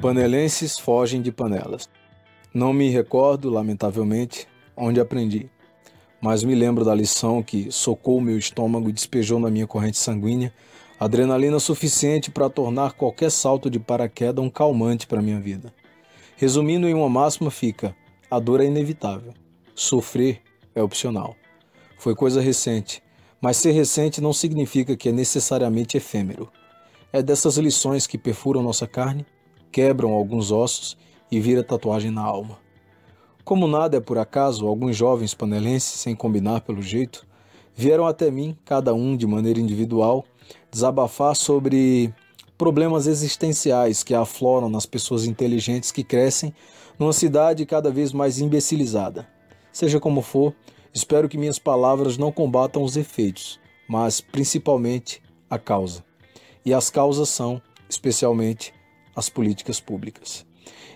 Panelenses fogem de panelas. Não me recordo, lamentavelmente, onde aprendi, mas me lembro da lição que socou meu estômago e despejou na minha corrente sanguínea adrenalina suficiente para tornar qualquer salto de paraquedas um calmante para minha vida. Resumindo em uma máxima fica: a dor é inevitável, sofrer é opcional. Foi coisa recente, mas ser recente não significa que é necessariamente efêmero. É dessas lições que perfuram nossa carne quebram alguns ossos e vira tatuagem na alma. Como nada é por acaso, alguns jovens panelenses, sem combinar pelo jeito, vieram até mim, cada um de maneira individual, desabafar sobre problemas existenciais que afloram nas pessoas inteligentes que crescem numa cidade cada vez mais imbecilizada. Seja como for, espero que minhas palavras não combatam os efeitos, mas principalmente a causa. E as causas são, especialmente, as políticas públicas.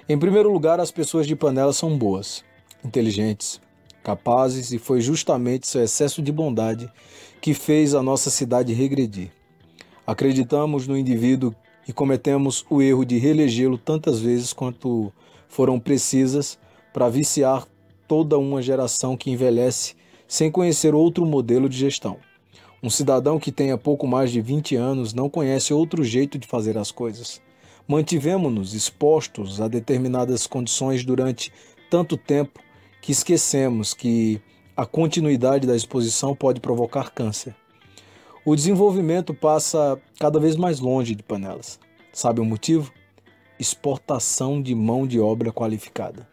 Em primeiro lugar, as pessoas de Panela são boas, inteligentes, capazes e foi justamente seu excesso de bondade que fez a nossa cidade regredir. Acreditamos no indivíduo e cometemos o erro de reelegê-lo tantas vezes quanto foram precisas para viciar toda uma geração que envelhece sem conhecer outro modelo de gestão. Um cidadão que tenha pouco mais de 20 anos não conhece outro jeito de fazer as coisas mantivemos-nos expostos a determinadas condições durante tanto tempo que esquecemos que a continuidade da exposição pode provocar câncer. O desenvolvimento passa cada vez mais longe de panelas. Sabe o motivo? Exportação de mão de obra qualificada.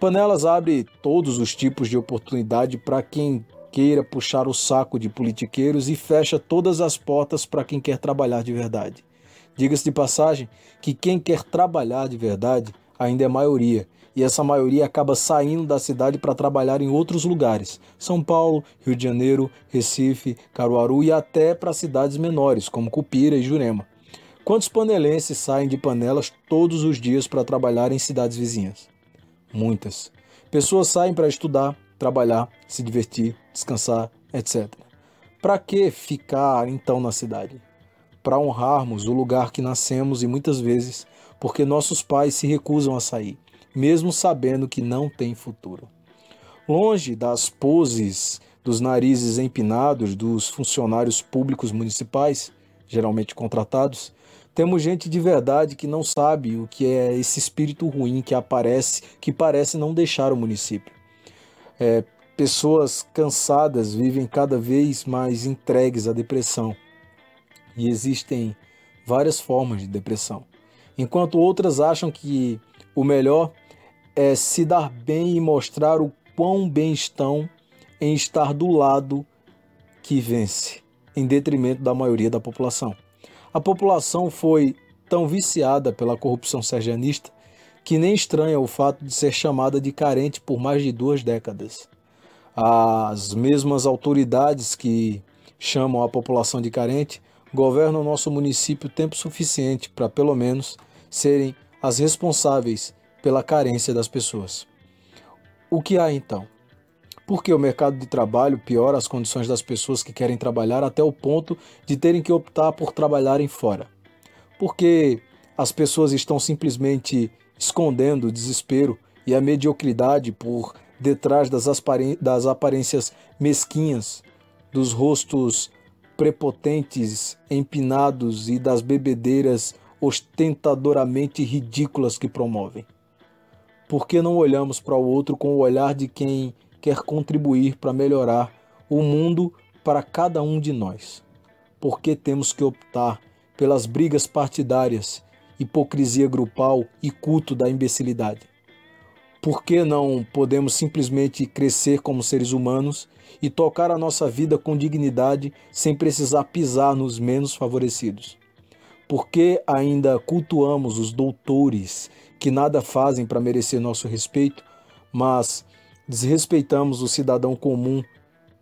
Panelas abre todos os tipos de oportunidade para quem queira puxar o saco de politiqueiros e fecha todas as portas para quem quer trabalhar de verdade. Diga-se de passagem que quem quer trabalhar de verdade ainda é maioria, e essa maioria acaba saindo da cidade para trabalhar em outros lugares São Paulo, Rio de Janeiro, Recife, Caruaru e até para cidades menores, como Cupira e Jurema. Quantos panelenses saem de panelas todos os dias para trabalhar em cidades vizinhas? Muitas. Pessoas saem para estudar, trabalhar, se divertir, descansar, etc. Para que ficar então na cidade? Para honrarmos o lugar que nascemos e muitas vezes porque nossos pais se recusam a sair, mesmo sabendo que não tem futuro. Longe das poses dos narizes empinados dos funcionários públicos municipais, geralmente contratados, temos gente de verdade que não sabe o que é esse espírito ruim que aparece, que parece não deixar o município. É, pessoas cansadas vivem cada vez mais entregues à depressão e existem várias formas de depressão. Enquanto outras acham que o melhor é se dar bem e mostrar o quão bem estão em estar do lado que vence, em detrimento da maioria da população. A população foi tão viciada pela corrupção sergianista que nem estranha o fato de ser chamada de carente por mais de duas décadas. As mesmas autoridades que chamam a população de carente governam o nosso município tempo suficiente para, pelo menos, serem as responsáveis pela carência das pessoas. O que há então? Porque o mercado de trabalho piora as condições das pessoas que querem trabalhar até o ponto de terem que optar por trabalharem fora. Porque as pessoas estão simplesmente escondendo o desespero e a mediocridade por detrás das, das aparências mesquinhas, dos rostos prepotentes, empinados e das bebedeiras ostentadoramente ridículas que promovem? Por que não olhamos para o outro com o olhar de quem quer contribuir para melhorar o mundo para cada um de nós? Por que temos que optar pelas brigas partidárias, hipocrisia grupal e culto da imbecilidade? Por que não podemos simplesmente crescer como seres humanos e tocar a nossa vida com dignidade sem precisar pisar nos menos favorecidos? Por que ainda cultuamos os doutores que nada fazem para merecer nosso respeito, mas desrespeitamos o cidadão comum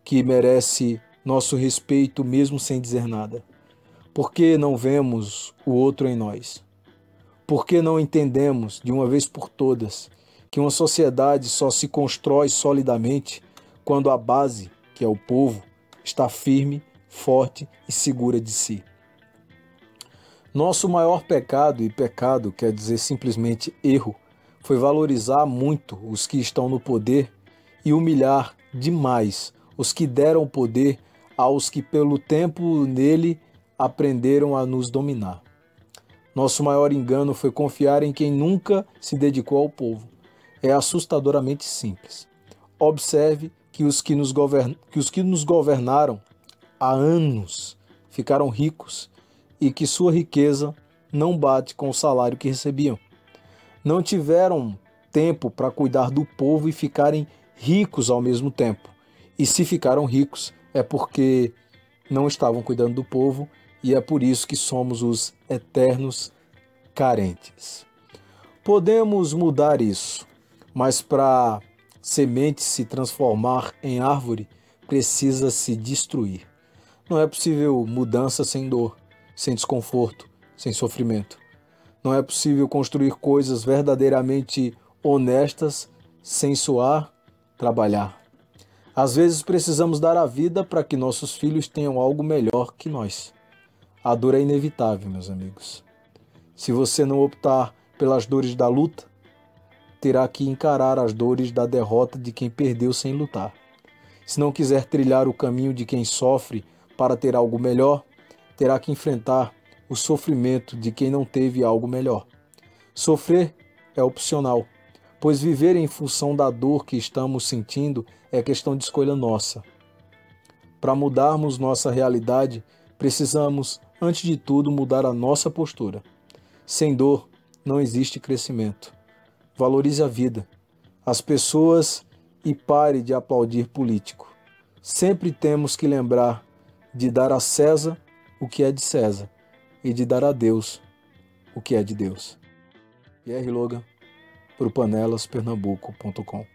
que merece nosso respeito mesmo sem dizer nada? Por que não vemos o outro em nós? Por que não entendemos de uma vez por todas que uma sociedade só se constrói solidamente quando a base, que é o povo, está firme, forte e segura de si. Nosso maior pecado, e pecado quer dizer simplesmente erro, foi valorizar muito os que estão no poder e humilhar demais os que deram poder aos que pelo tempo nele aprenderam a nos dominar. Nosso maior engano foi confiar em quem nunca se dedicou ao povo. É assustadoramente simples. Observe que os que nos, govern... que os que nos governaram há anos ficaram ricos e que sua riqueza não bate com o salário que recebiam. Não tiveram tempo para cuidar do povo e ficarem ricos ao mesmo tempo. E se ficaram ricos, é porque não estavam cuidando do povo e é por isso que somos os eternos carentes. Podemos mudar isso, mas para semente se transformar em árvore, precisa se destruir. Não é possível mudança sem dor, sem desconforto, sem sofrimento. Não é possível construir coisas verdadeiramente honestas sem suar, trabalhar. Às vezes precisamos dar a vida para que nossos filhos tenham algo melhor que nós. A dor é inevitável, meus amigos. Se você não optar pelas dores da luta, terá que encarar as dores da derrota de quem perdeu sem lutar. Se não quiser trilhar o caminho de quem sofre para ter algo melhor, terá que enfrentar o sofrimento de quem não teve algo melhor. Sofrer é opcional, pois viver em função da dor que estamos sentindo é questão de escolha nossa. Para mudarmos nossa realidade, precisamos, antes de tudo, mudar a nossa postura. Sem dor, não existe crescimento. Valorize a vida, as pessoas e pare de aplaudir político. Sempre temos que lembrar de dar a César o que é de César e de dar a Deus o que é de Deus. Pierre Logan, para o panelaspernambuco.com.